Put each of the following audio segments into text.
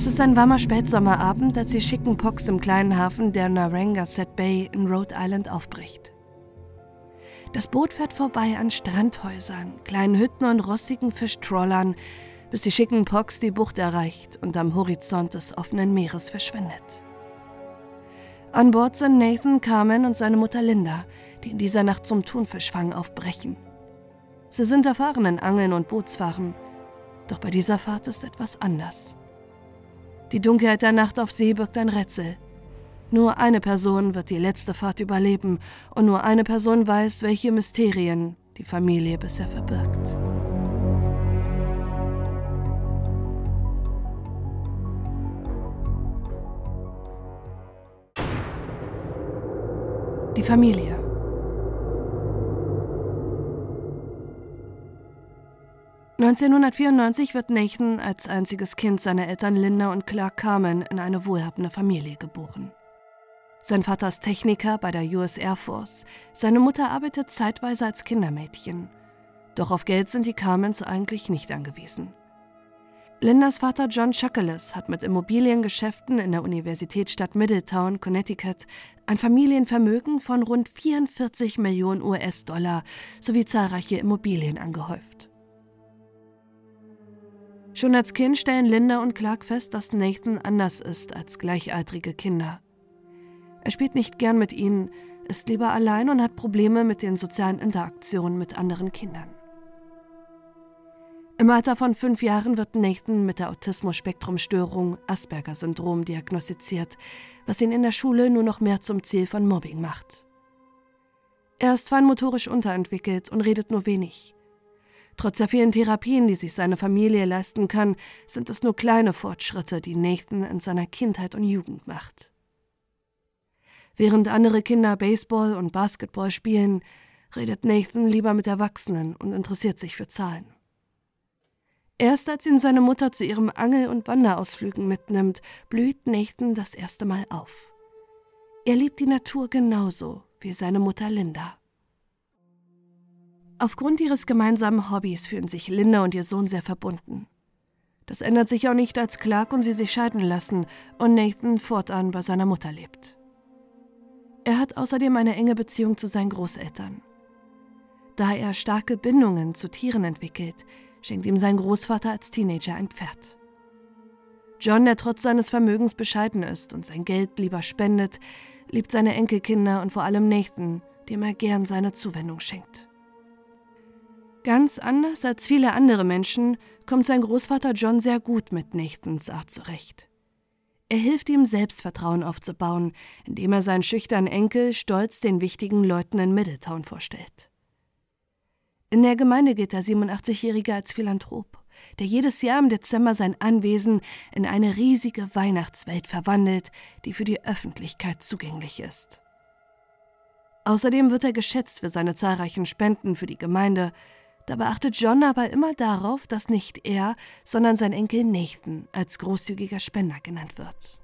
Es ist ein warmer Spätsommerabend, als die schicken Pox im kleinen Hafen der Narragansett Bay in Rhode Island aufbricht. Das Boot fährt vorbei an Strandhäusern, kleinen Hütten und rostigen Fischtrawlern, bis die schicken Pox die Bucht erreicht und am Horizont des offenen Meeres verschwindet. An Bord sind Nathan, Carmen und seine Mutter Linda, die in dieser Nacht zum Thunfischfang aufbrechen. Sie sind erfahren in Angeln und Bootsfahren, doch bei dieser Fahrt ist etwas anders. Die Dunkelheit der Nacht auf See birgt ein Rätsel. Nur eine Person wird die letzte Fahrt überleben und nur eine Person weiß, welche Mysterien die Familie bisher verbirgt. Die Familie. ...1994 wird Nathan als einziges Kind seiner Eltern Linda und Clark Carmen in eine wohlhabende Familie geboren. Sein Vater ist Techniker bei der US Air Force, seine Mutter arbeitet zeitweise als Kindermädchen. Doch auf Geld sind die Carmens eigentlich nicht angewiesen. Lindas Vater John Chuckeles hat mit Immobiliengeschäften in der Universitätsstadt Middletown, Connecticut, ein Familienvermögen von rund 44 Millionen US-Dollar sowie zahlreiche Immobilien angehäuft. Schon als Kind stellen Linda und Clark fest, dass Nathan anders ist als gleichaltrige Kinder. Er spielt nicht gern mit ihnen, ist lieber allein und hat Probleme mit den sozialen Interaktionen mit anderen Kindern. Im Alter von fünf Jahren wird Nathan mit der Autismus-Spektrum-Störung Asperger-Syndrom diagnostiziert, was ihn in der Schule nur noch mehr zum Ziel von Mobbing macht. Er ist feinmotorisch unterentwickelt und redet nur wenig. Trotz der vielen Therapien, die sich seine Familie leisten kann, sind es nur kleine Fortschritte, die Nathan in seiner Kindheit und Jugend macht. Während andere Kinder Baseball und Basketball spielen, redet Nathan lieber mit Erwachsenen und interessiert sich für Zahlen. Erst als ihn seine Mutter zu ihrem Angel- und Wanderausflügen mitnimmt, blüht Nathan das erste Mal auf. Er liebt die Natur genauso wie seine Mutter Linda. Aufgrund ihres gemeinsamen Hobbys fühlen sich Linda und ihr Sohn sehr verbunden. Das ändert sich auch nicht, als Clark und sie sich scheiden lassen und Nathan fortan bei seiner Mutter lebt. Er hat außerdem eine enge Beziehung zu seinen Großeltern. Da er starke Bindungen zu Tieren entwickelt, schenkt ihm sein Großvater als Teenager ein Pferd. John, der trotz seines Vermögens bescheiden ist und sein Geld lieber spendet, liebt seine Enkelkinder und vor allem Nathan, dem er gern seine Zuwendung schenkt. Ganz anders als viele andere Menschen kommt sein Großvater John sehr gut mit Nathans Art zurecht. Er hilft ihm, Selbstvertrauen aufzubauen, indem er seinen schüchternen Enkel stolz den wichtigen Leuten in Middletown vorstellt. In der Gemeinde gilt der 87-Jährige als Philanthrop, der jedes Jahr im Dezember sein Anwesen in eine riesige Weihnachtswelt verwandelt, die für die Öffentlichkeit zugänglich ist. Außerdem wird er geschätzt für seine zahlreichen Spenden für die Gemeinde. Dabei achtet John aber immer darauf, dass nicht er, sondern sein Enkel Nathan als großzügiger Spender genannt wird.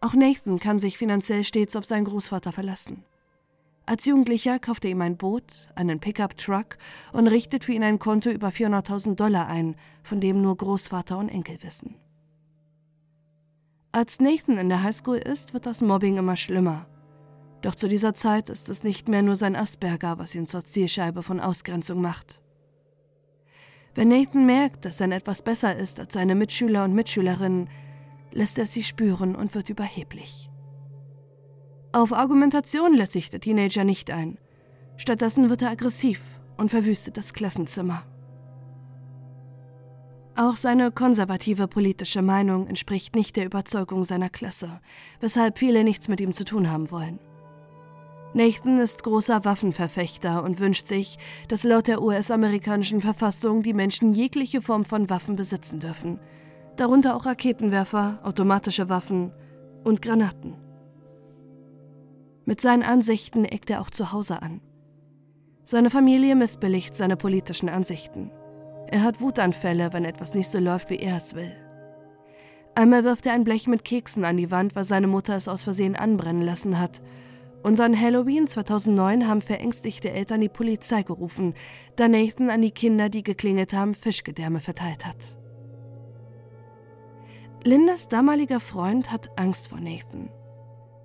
Auch Nathan kann sich finanziell stets auf seinen Großvater verlassen. Als Jugendlicher kauft er ihm ein Boot, einen Pickup-Truck und richtet für ihn ein Konto über 400.000 Dollar ein, von dem nur Großvater und Enkel wissen. Als Nathan in der Highschool ist, wird das Mobbing immer schlimmer. Doch zu dieser Zeit ist es nicht mehr nur sein Asperger, was ihn zur Zielscheibe von Ausgrenzung macht. Wenn Nathan merkt, dass er etwas besser ist als seine Mitschüler und Mitschülerinnen, lässt er sie spüren und wird überheblich. Auf Argumentation lässt sich der Teenager nicht ein. Stattdessen wird er aggressiv und verwüstet das Klassenzimmer. Auch seine konservative politische Meinung entspricht nicht der Überzeugung seiner Klasse, weshalb viele nichts mit ihm zu tun haben wollen. Nathan ist großer Waffenverfechter und wünscht sich, dass laut der US-amerikanischen Verfassung die Menschen jegliche Form von Waffen besitzen dürfen, darunter auch Raketenwerfer, automatische Waffen und Granaten. Mit seinen Ansichten eckt er auch zu Hause an. Seine Familie missbilligt seine politischen Ansichten. Er hat Wutanfälle, wenn etwas nicht so läuft, wie er es will. Einmal wirft er ein Blech mit Keksen an die Wand, weil seine Mutter es aus Versehen anbrennen lassen hat. An Halloween 2009 haben verängstigte Eltern die Polizei gerufen, da Nathan an die Kinder, die geklingelt haben, Fischgedärme verteilt hat. Lindas damaliger Freund hat Angst vor Nathan.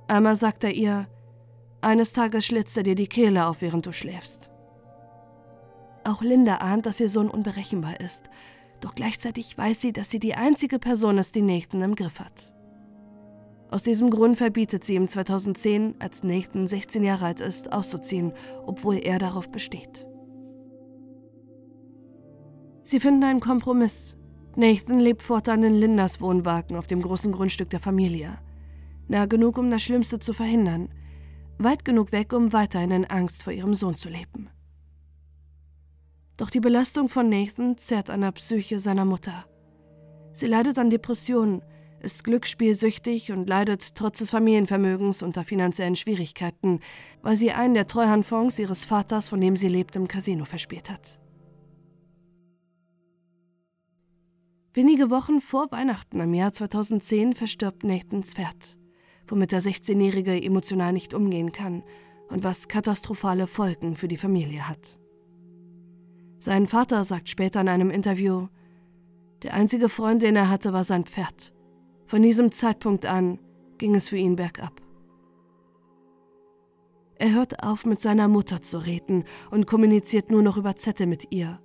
Einmal sagt er ihr, eines Tages schlitzt er dir die Kehle auf, während du schläfst. Auch Linda ahnt, dass ihr Sohn unberechenbar ist, doch gleichzeitig weiß sie, dass sie die einzige Person ist, die Nathan im Griff hat. Aus diesem Grund verbietet sie ihm 2010, als Nathan 16 Jahre alt ist, auszuziehen, obwohl er darauf besteht. Sie finden einen Kompromiss. Nathan lebt fortan in Lindas Wohnwagen auf dem großen Grundstück der Familie. Nah genug, um das Schlimmste zu verhindern, weit genug weg, um weiterhin in Angst vor ihrem Sohn zu leben. Doch die Belastung von Nathan zerrt an der Psyche seiner Mutter. Sie leidet an Depressionen, ist glücksspielsüchtig und leidet trotz des Familienvermögens unter finanziellen Schwierigkeiten, weil sie einen der Treuhandfonds ihres Vaters, von dem sie lebt, im Casino verspielt hat. Wenige Wochen vor Weihnachten im Jahr 2010 verstirbt Nathans Pferd, womit der 16-Jährige emotional nicht umgehen kann und was katastrophale Folgen für die Familie hat. Sein Vater sagt später in einem Interview, der einzige Freund, den er hatte, war sein Pferd. Von diesem Zeitpunkt an ging es für ihn bergab. Er hört auf, mit seiner Mutter zu reden und kommuniziert nur noch über Zettel mit ihr.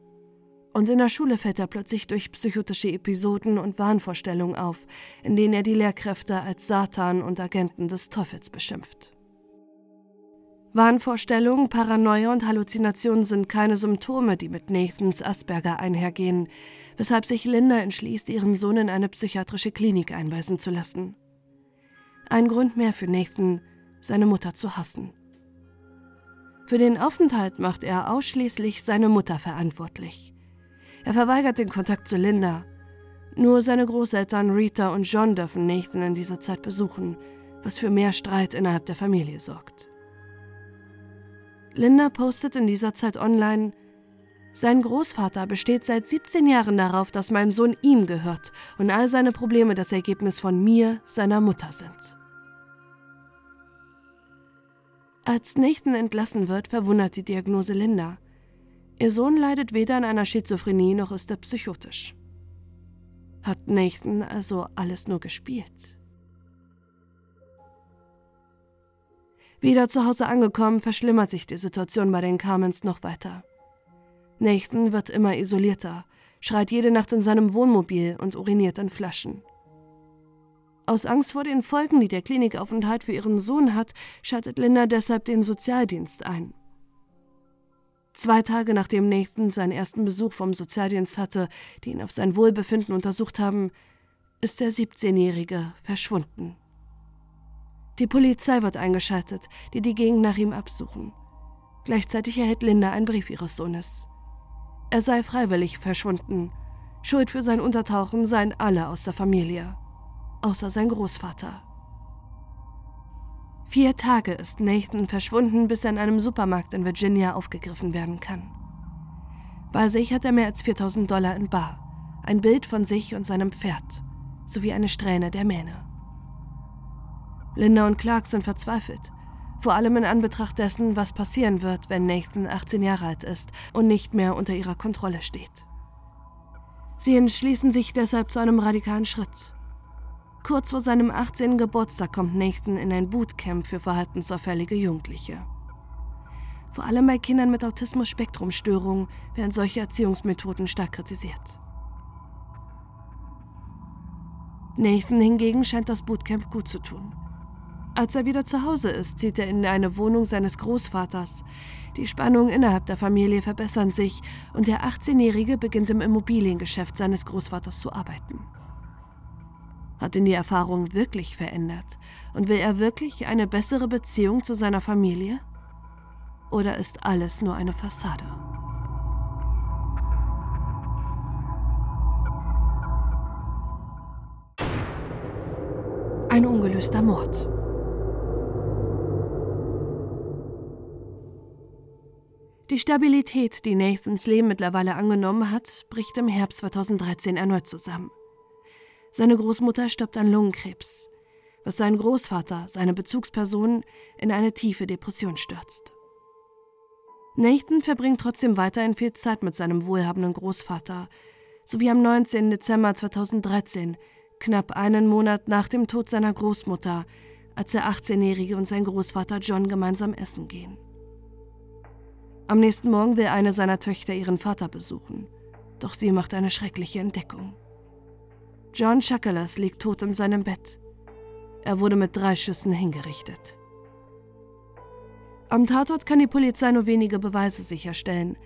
Und in der Schule fällt er plötzlich durch psychotische Episoden und Wahnvorstellungen auf, in denen er die Lehrkräfte als Satan und Agenten des Teufels beschimpft. Wahnvorstellungen, Paranoia und Halluzinationen sind keine Symptome, die mit Nathans Asperger einhergehen, weshalb sich Linda entschließt, ihren Sohn in eine psychiatrische Klinik einweisen zu lassen. Ein Grund mehr für Nathan, seine Mutter zu hassen. Für den Aufenthalt macht er ausschließlich seine Mutter verantwortlich. Er verweigert den Kontakt zu Linda. Nur seine Großeltern Rita und John dürfen Nathan in dieser Zeit besuchen, was für mehr Streit innerhalb der Familie sorgt. Linda postet in dieser Zeit online, sein Großvater besteht seit 17 Jahren darauf, dass mein Sohn ihm gehört und all seine Probleme das Ergebnis von mir, seiner Mutter sind. Als Nathan entlassen wird, verwundert die Diagnose Linda. Ihr Sohn leidet weder an einer Schizophrenie noch ist er psychotisch. Hat Nathan also alles nur gespielt? Wieder zu Hause angekommen, verschlimmert sich die Situation bei den Carmens noch weiter. Nathan wird immer isolierter, schreit jede Nacht in seinem Wohnmobil und uriniert in Flaschen. Aus Angst vor den Folgen, die der Klinikaufenthalt für ihren Sohn hat, schaltet Linda deshalb den Sozialdienst ein. Zwei Tage nachdem Nathan seinen ersten Besuch vom Sozialdienst hatte, die ihn auf sein Wohlbefinden untersucht haben, ist der 17-Jährige verschwunden. Die Polizei wird eingeschaltet, die die Gegend nach ihm absuchen. Gleichzeitig erhält Linda einen Brief ihres Sohnes. Er sei freiwillig verschwunden. Schuld für sein Untertauchen seien alle aus der Familie, außer sein Großvater. Vier Tage ist Nathan verschwunden, bis er in einem Supermarkt in Virginia aufgegriffen werden kann. Bei sich hat er mehr als 4000 Dollar in Bar, ein Bild von sich und seinem Pferd sowie eine Strähne der Mähne. Linda und Clark sind verzweifelt. Vor allem in Anbetracht dessen, was passieren wird, wenn Nathan 18 Jahre alt ist und nicht mehr unter ihrer Kontrolle steht. Sie entschließen sich deshalb zu einem radikalen Schritt. Kurz vor seinem 18. Geburtstag kommt Nathan in ein Bootcamp für verhaltensauffällige Jugendliche. Vor allem bei Kindern mit Autismus-Spektrumstörungen werden solche Erziehungsmethoden stark kritisiert. Nathan hingegen scheint das Bootcamp gut zu tun. Als er wieder zu Hause ist, zieht er in eine Wohnung seines Großvaters. Die Spannungen innerhalb der Familie verbessern sich und der 18-Jährige beginnt im Immobiliengeschäft seines Großvaters zu arbeiten. Hat ihn die Erfahrung wirklich verändert und will er wirklich eine bessere Beziehung zu seiner Familie? Oder ist alles nur eine Fassade? Ein ungelöster Mord. Die Stabilität, die Nathans Leben mittlerweile angenommen hat, bricht im Herbst 2013 erneut zusammen. Seine Großmutter stirbt an Lungenkrebs, was seinen Großvater, seine Bezugsperson, in eine tiefe Depression stürzt. Nathan verbringt trotzdem weiterhin viel Zeit mit seinem wohlhabenden Großvater, sowie am 19. Dezember 2013 knapp einen Monat nach dem Tod seiner Großmutter, als der 18-Jährige und sein Großvater John gemeinsam essen gehen. Am nächsten Morgen will eine seiner Töchter ihren Vater besuchen, doch sie macht eine schreckliche Entdeckung. John Chuckalus liegt tot in seinem Bett. Er wurde mit drei Schüssen hingerichtet. Am Tatort kann die Polizei nur wenige Beweise sicherstellen.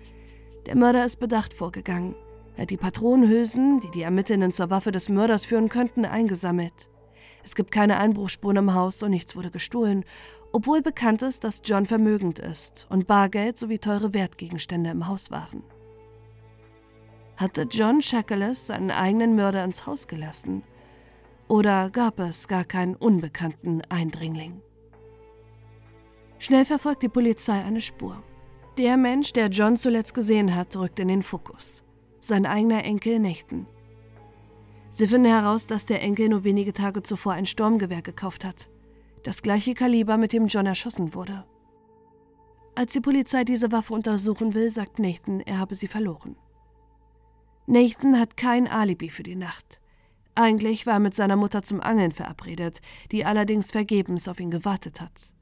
Der Mörder ist bedacht vorgegangen. Er hat die Patronenhülsen, die die Ermittlerinnen zur Waffe des Mörders führen könnten, eingesammelt. Es gibt keine Einbruchsspuren im Haus und nichts wurde gestohlen, obwohl bekannt ist, dass John vermögend ist und Bargeld sowie teure Wertgegenstände im Haus waren. Hatte John Shackles seinen eigenen Mörder ins Haus gelassen? Oder gab es gar keinen unbekannten Eindringling? Schnell verfolgt die Polizei eine Spur. Der Mensch, der John zuletzt gesehen hat, rückt in den Fokus. Sein eigener Enkel Nathan. Sie finden heraus, dass der Enkel nur wenige Tage zuvor ein Sturmgewehr gekauft hat. Das gleiche Kaliber, mit dem John erschossen wurde. Als die Polizei diese Waffe untersuchen will, sagt Nathan, er habe sie verloren. Nathan hat kein Alibi für die Nacht. Eigentlich war er mit seiner Mutter zum Angeln verabredet, die allerdings vergebens auf ihn gewartet hat.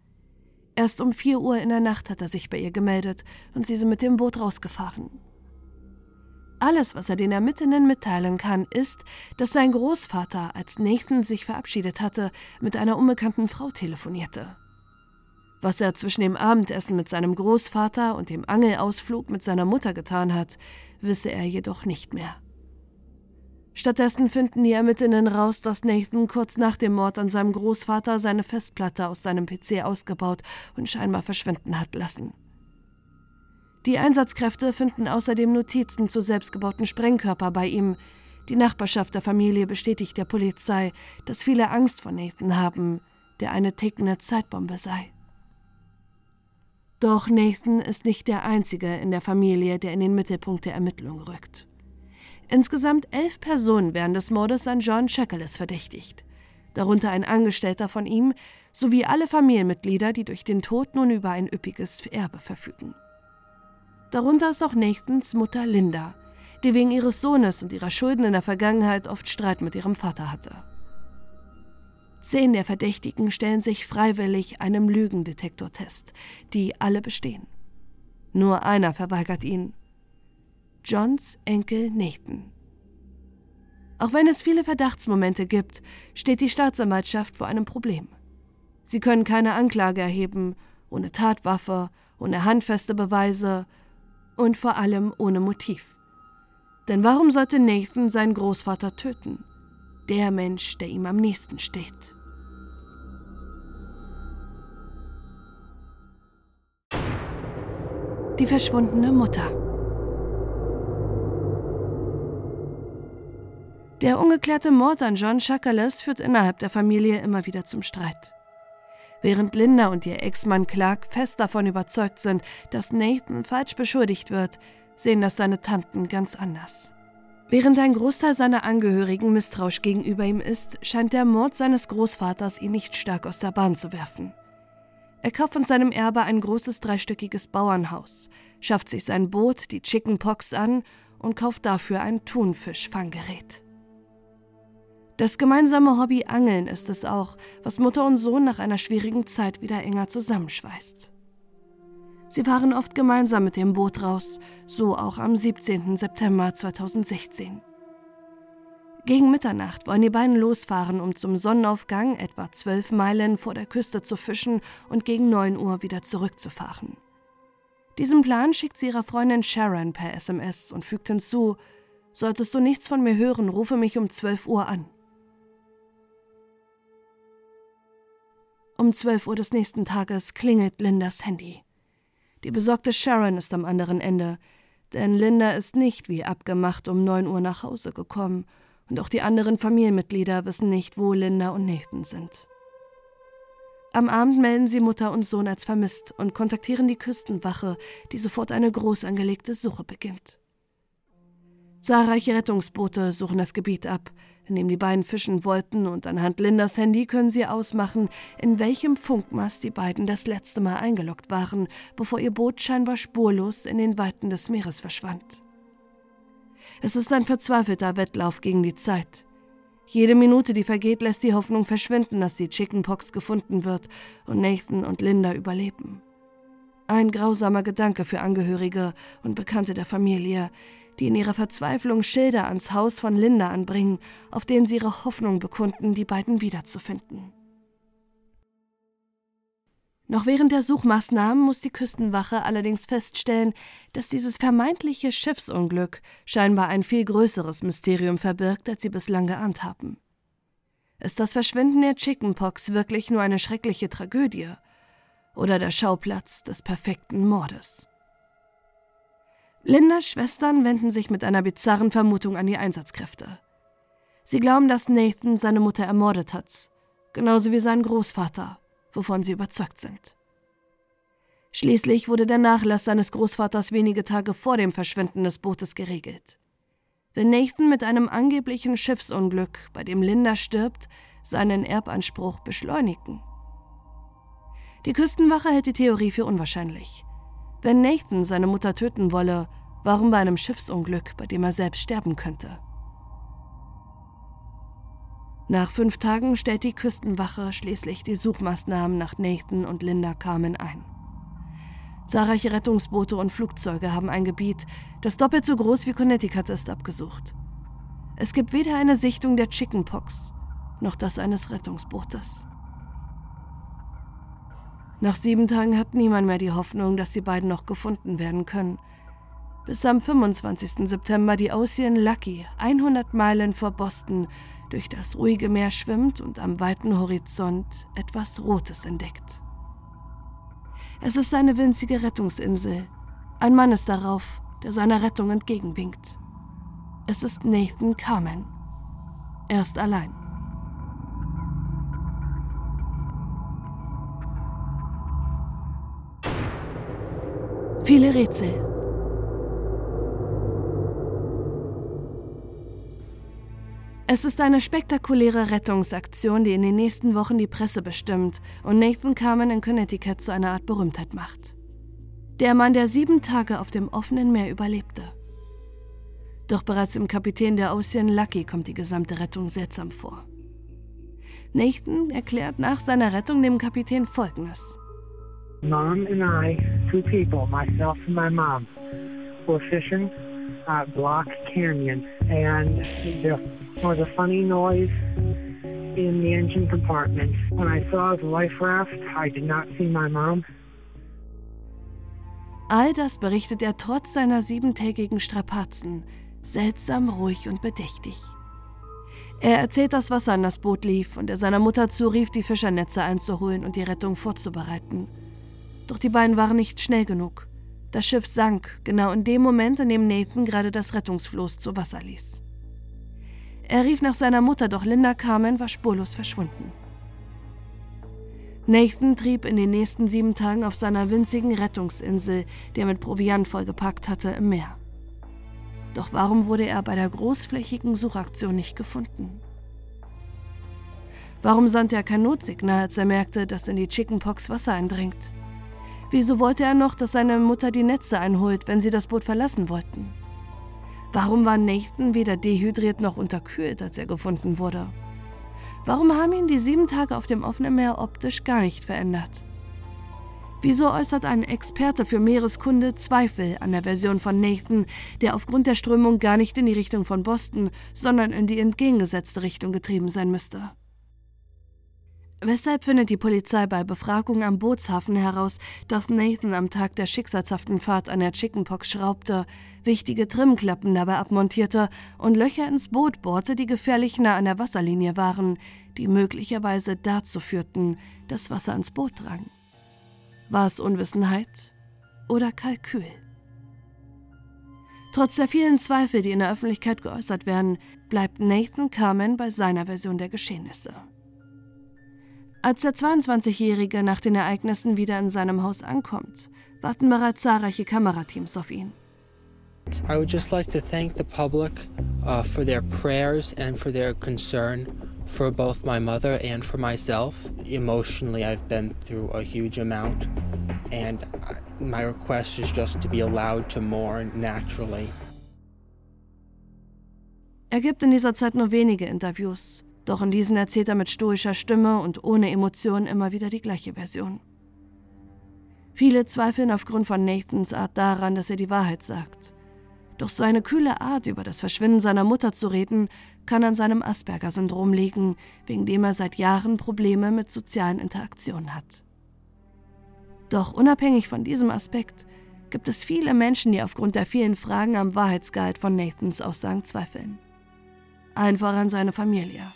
Erst um vier Uhr in der Nacht hat er sich bei ihr gemeldet und sie sind mit dem Boot rausgefahren. Alles, was er den Ermittlern mitteilen kann, ist, dass sein Großvater, als Nathan sich verabschiedet hatte, mit einer unbekannten Frau telefonierte. Was er zwischen dem Abendessen mit seinem Großvater und dem Angelausflug mit seiner Mutter getan hat, wisse er jedoch nicht mehr. Stattdessen finden die Ermittlerinnen raus, dass Nathan kurz nach dem Mord an seinem Großvater seine Festplatte aus seinem PC ausgebaut und scheinbar verschwinden hat lassen. Die Einsatzkräfte finden außerdem Notizen zu selbstgebauten Sprengkörper bei ihm. Die Nachbarschaft der Familie bestätigt der Polizei, dass viele Angst vor Nathan haben, der eine tickende Zeitbombe sei. Doch Nathan ist nicht der Einzige in der Familie, der in den Mittelpunkt der Ermittlungen rückt. Insgesamt elf Personen werden des Mordes an John Shackles verdächtigt, darunter ein Angestellter von ihm sowie alle Familienmitglieder, die durch den Tod nun über ein üppiges Erbe verfügen. Darunter ist auch Nathans Mutter Linda, die wegen ihres Sohnes und ihrer Schulden in der Vergangenheit oft Streit mit ihrem Vater hatte. Zehn der Verdächtigen stellen sich freiwillig einem Lügendetektortest, die alle bestehen. Nur einer verweigert ihn, Johns Enkel Nathan. Auch wenn es viele Verdachtsmomente gibt, steht die Staatsanwaltschaft vor einem Problem. Sie können keine Anklage erheben, ohne Tatwaffe, ohne handfeste Beweise und vor allem ohne Motiv. Denn warum sollte Nathan seinen Großvater töten? Der Mensch, der ihm am nächsten steht. Die verschwundene Mutter. Der ungeklärte Mord an John Chuckalus führt innerhalb der Familie immer wieder zum Streit. Während Linda und ihr Ex-Mann Clark fest davon überzeugt sind, dass Nathan falsch beschuldigt wird, sehen das seine Tanten ganz anders. Während ein Großteil seiner Angehörigen misstrauisch gegenüber ihm ist, scheint der Mord seines Großvaters ihn nicht stark aus der Bahn zu werfen. Er kauft von seinem Erbe ein großes dreistöckiges Bauernhaus, schafft sich sein Boot, die Chicken Pox, an und kauft dafür ein Thunfischfanggerät. Das gemeinsame Hobby Angeln ist es auch, was Mutter und Sohn nach einer schwierigen Zeit wieder enger zusammenschweißt. Sie fahren oft gemeinsam mit dem Boot raus, so auch am 17. September 2016. Gegen Mitternacht wollen die beiden losfahren, um zum Sonnenaufgang etwa zwölf Meilen vor der Küste zu fischen und gegen 9 Uhr wieder zurückzufahren. Diesen Plan schickt sie ihrer Freundin Sharon per SMS und fügt hinzu: Solltest du nichts von mir hören, rufe mich um 12 Uhr an. Um 12 Uhr des nächsten Tages klingelt Lindas Handy. Die besorgte Sharon ist am anderen Ende, denn Linda ist nicht wie abgemacht um 9 Uhr nach Hause gekommen und auch die anderen Familienmitglieder wissen nicht, wo Linda und Nathan sind. Am Abend melden sie Mutter und Sohn als vermisst und kontaktieren die Küstenwache, die sofort eine groß angelegte Suche beginnt. Zahlreiche Rettungsboote suchen das Gebiet ab, in dem die beiden fischen wollten, und anhand Lindas Handy können sie ausmachen, in welchem Funkmast die beiden das letzte Mal eingeloggt waren, bevor ihr Boot scheinbar spurlos in den Weiten des Meeres verschwand. Es ist ein verzweifelter Wettlauf gegen die Zeit. Jede Minute, die vergeht, lässt die Hoffnung verschwinden, dass die Chickenpox gefunden wird und Nathan und Linda überleben. Ein grausamer Gedanke für Angehörige und Bekannte der Familie, die in ihrer Verzweiflung Schilder ans Haus von Linda anbringen, auf denen sie ihre Hoffnung bekunden, die beiden wiederzufinden. Noch während der Suchmaßnahmen muss die Küstenwache allerdings feststellen, dass dieses vermeintliche Schiffsunglück scheinbar ein viel größeres Mysterium verbirgt, als sie bislang geahnt haben. Ist das Verschwinden der Chickenpox wirklich nur eine schreckliche Tragödie oder der Schauplatz des perfekten Mordes? Lindas Schwestern wenden sich mit einer bizarren Vermutung an die Einsatzkräfte. Sie glauben, dass Nathan seine Mutter ermordet hat, genauso wie sein Großvater wovon sie überzeugt sind. Schließlich wurde der Nachlass seines Großvaters wenige Tage vor dem Verschwinden des Bootes geregelt. Wenn Nathan mit einem angeblichen Schiffsunglück, bei dem Linda stirbt, seinen Erbanspruch beschleunigen. Die Küstenwache hält die Theorie für unwahrscheinlich. Wenn Nathan seine Mutter töten wolle, warum bei einem Schiffsunglück, bei dem er selbst sterben könnte? Nach fünf Tagen stellt die Küstenwache schließlich die Suchmaßnahmen nach Nathan und Linda Carmen ein. Zahlreiche Rettungsboote und Flugzeuge haben ein Gebiet, das doppelt so groß wie Connecticut ist, abgesucht. Es gibt weder eine Sichtung der Chickenpox noch das eines Rettungsbootes. Nach sieben Tagen hat niemand mehr die Hoffnung, dass die beiden noch gefunden werden können. Bis am 25. September die Ocean Lucky, 100 Meilen vor Boston, durch das ruhige Meer schwimmt und am weiten Horizont etwas Rotes entdeckt. Es ist eine winzige Rettungsinsel. Ein Mann ist darauf, der seiner Rettung entgegenwinkt. Es ist Nathan Carmen. Er ist allein. Viele Rätsel, Es ist eine spektakuläre Rettungsaktion, die in den nächsten Wochen die Presse bestimmt und Nathan Carmen in Connecticut zu einer Art Berühmtheit macht. Der Mann, der sieben Tage auf dem offenen Meer überlebte. Doch bereits im Kapitän der Ocean Lucky kommt die gesamte Rettung seltsam vor. Nathan erklärt nach seiner Rettung dem Kapitän Folgendes. Mom and I, two people, myself and my mom, were fishing at Block Canyon and the was a funny noise in the engine compartment. When I saw the life raft, I did not see my mom. All das berichtet er trotz seiner siebentägigen Strapazen, seltsam ruhig und bedächtig. Er erzählt, dass Wasser in das Boot lief und er seiner Mutter zurief, die Fischernetze einzuholen und die Rettung vorzubereiten. Doch die beiden waren nicht schnell genug. Das Schiff sank, genau in dem Moment, in dem Nathan gerade das Rettungsfloß zu Wasser ließ. Er rief nach seiner Mutter, doch Linda Carmen war spurlos verschwunden. Nathan trieb in den nächsten sieben Tagen auf seiner winzigen Rettungsinsel, die er mit Proviant vollgepackt hatte, im Meer. Doch warum wurde er bei der großflächigen Suchaktion nicht gefunden? Warum sandte er kein Notsignal, als er merkte, dass in die Chickenpox Wasser eindringt? Wieso wollte er noch, dass seine Mutter die Netze einholt, wenn sie das Boot verlassen wollten? Warum war Nathan weder dehydriert noch unterkühlt, als er gefunden wurde? Warum haben ihn die sieben Tage auf dem offenen Meer optisch gar nicht verändert? Wieso äußert ein Experte für Meereskunde Zweifel an der Version von Nathan, der aufgrund der Strömung gar nicht in die Richtung von Boston, sondern in die entgegengesetzte Richtung getrieben sein müsste? Weshalb findet die Polizei bei Befragung am Bootshafen heraus, dass Nathan am Tag der schicksalshaften Fahrt an der Chickenpox schraubte, wichtige Trimmklappen dabei abmontierte und Löcher ins Boot bohrte, die gefährlich nah an der Wasserlinie waren, die möglicherweise dazu führten, dass Wasser ins Boot drang? War es Unwissenheit oder Kalkül? Trotz der vielen Zweifel, die in der Öffentlichkeit geäußert werden, bleibt Nathan Carmen bei seiner Version der Geschehnisse. Als der 22-Jährige nach den Ereignissen wieder in seinem Haus ankommt, warten bereits zahlreiche Kamerateams auf ihn. I would just like to thank the public uh, for their prayers and for their concern for both my mother and for myself. Emotionally, I've been through a huge amount, and my request is just to be allowed to mourn naturally. Er gibt in dieser Zeit nur wenige Interviews, doch in diesen erzählt er mit stoischer Stimme und ohne Emotionen immer wieder die gleiche Version. Viele zweifeln aufgrund von Nathans Art daran, dass er die Wahrheit sagt. Doch seine kühle Art, über das Verschwinden seiner Mutter zu reden, kann an seinem Asperger-Syndrom liegen, wegen dem er seit Jahren Probleme mit sozialen Interaktionen hat. Doch unabhängig von diesem Aspekt gibt es viele Menschen, die aufgrund der vielen Fragen am Wahrheitsgehalt von Nathans Aussagen zweifeln. Allen voran seine Familie.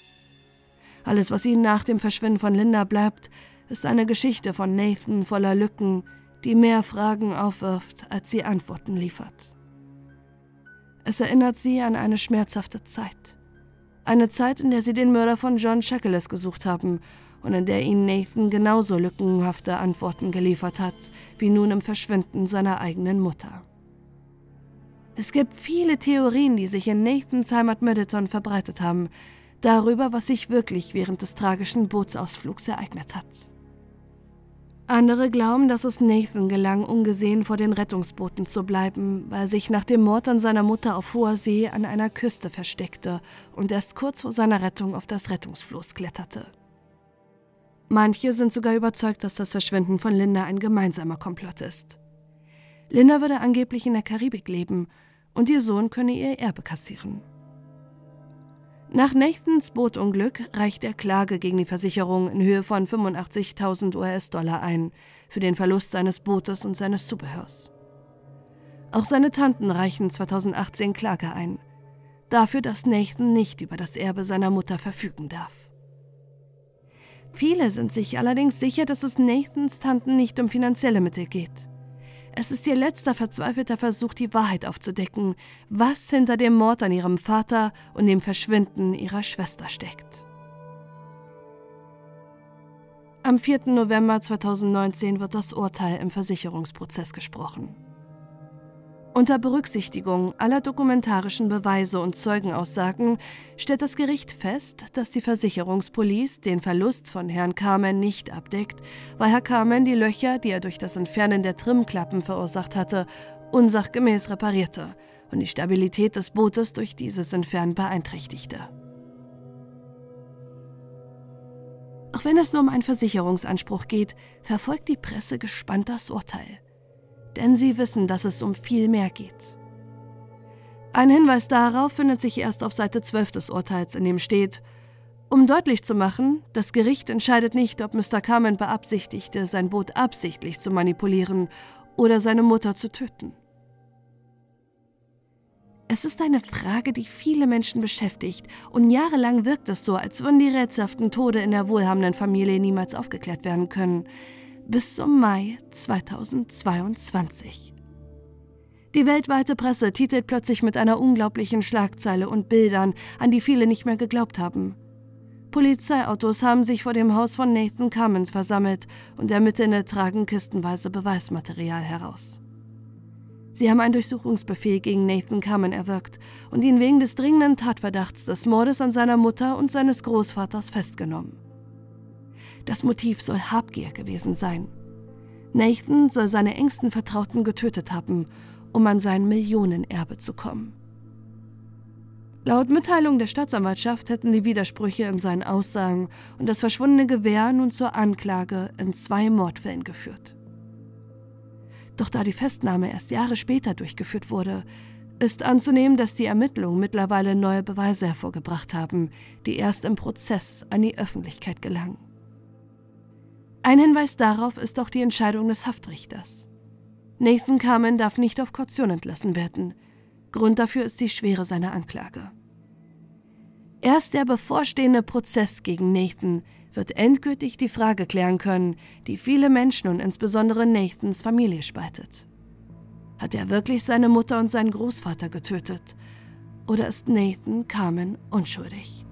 Alles, was ihnen nach dem Verschwinden von Linda bleibt, ist eine Geschichte von Nathan voller Lücken, die mehr Fragen aufwirft, als sie Antworten liefert. Es erinnert sie an eine schmerzhafte Zeit. Eine Zeit, in der sie den Mörder von John Shackles gesucht haben und in der ihnen Nathan genauso lückenhafte Antworten geliefert hat, wie nun im Verschwinden seiner eigenen Mutter. Es gibt viele Theorien, die sich in Nathans Heimat Middleton verbreitet haben, darüber, was sich wirklich während des tragischen Bootsausflugs ereignet hat. Andere glauben, dass es Nathan gelang, ungesehen vor den Rettungsbooten zu bleiben, weil er sich nach dem Mord an seiner Mutter auf hoher See an einer Küste versteckte und erst kurz vor seiner Rettung auf das Rettungsfloß kletterte. Manche sind sogar überzeugt, dass das Verschwinden von Linda ein gemeinsamer Komplott ist. Linda würde angeblich in der Karibik leben und ihr Sohn könne ihr Erbe kassieren. Nach Nathans Bootunglück reicht er Klage gegen die Versicherung in Höhe von 85.000 US-Dollar ein für den Verlust seines Bootes und seines Zubehörs. Auch seine Tanten reichen 2018 Klage ein, dafür, dass Nathan nicht über das Erbe seiner Mutter verfügen darf. Viele sind sich allerdings sicher, dass es Nathans Tanten nicht um finanzielle Mittel geht. Es ist ihr letzter verzweifelter Versuch, die Wahrheit aufzudecken, was hinter dem Mord an ihrem Vater und dem Verschwinden ihrer Schwester steckt. Am 4. November 2019 wird das Urteil im Versicherungsprozess gesprochen. Unter Berücksichtigung aller dokumentarischen Beweise und Zeugenaussagen stellt das Gericht fest, dass die Versicherungspolice den Verlust von Herrn Carmen nicht abdeckt, weil Herr Carmen die Löcher, die er durch das Entfernen der Trimklappen verursacht hatte, unsachgemäß reparierte und die Stabilität des Bootes durch dieses Entfernen beeinträchtigte. Auch wenn es nur um einen Versicherungsanspruch geht, verfolgt die Presse gespannt das Urteil denn sie wissen, dass es um viel mehr geht. Ein Hinweis darauf findet sich erst auf Seite 12 des Urteils, in dem steht, um deutlich zu machen, das Gericht entscheidet nicht, ob Mr. Carmen beabsichtigte, sein Boot absichtlich zu manipulieren oder seine Mutter zu töten. Es ist eine Frage, die viele Menschen beschäftigt, und jahrelang wirkt es so, als würden die rätselhaften Tode in der wohlhabenden Familie niemals aufgeklärt werden können bis zum Mai 2022. Die weltweite Presse titelt plötzlich mit einer unglaublichen Schlagzeile und Bildern, an die viele nicht mehr geglaubt haben. Polizeiautos haben sich vor dem Haus von Nathan Cummins versammelt und Ermittelnde tragen kistenweise Beweismaterial heraus. Sie haben einen Durchsuchungsbefehl gegen Nathan Cummins erwirkt und ihn wegen des dringenden Tatverdachts des Mordes an seiner Mutter und seines Großvaters festgenommen. Das Motiv soll Habgier gewesen sein. Nathan soll seine engsten Vertrauten getötet haben, um an sein Millionenerbe zu kommen. Laut Mitteilung der Staatsanwaltschaft hätten die Widersprüche in seinen Aussagen und das verschwundene Gewehr nun zur Anklage in zwei Mordfällen geführt. Doch da die Festnahme erst Jahre später durchgeführt wurde, ist anzunehmen, dass die Ermittlungen mittlerweile neue Beweise hervorgebracht haben, die erst im Prozess an die Öffentlichkeit gelangen. Ein Hinweis darauf ist auch die Entscheidung des Haftrichters. Nathan Carmen darf nicht auf Kaution entlassen werden. Grund dafür ist die Schwere seiner Anklage. Erst der bevorstehende Prozess gegen Nathan wird endgültig die Frage klären können, die viele Menschen und insbesondere Nathans Familie spaltet. Hat er wirklich seine Mutter und seinen Großvater getötet? Oder ist Nathan Carmen unschuldig?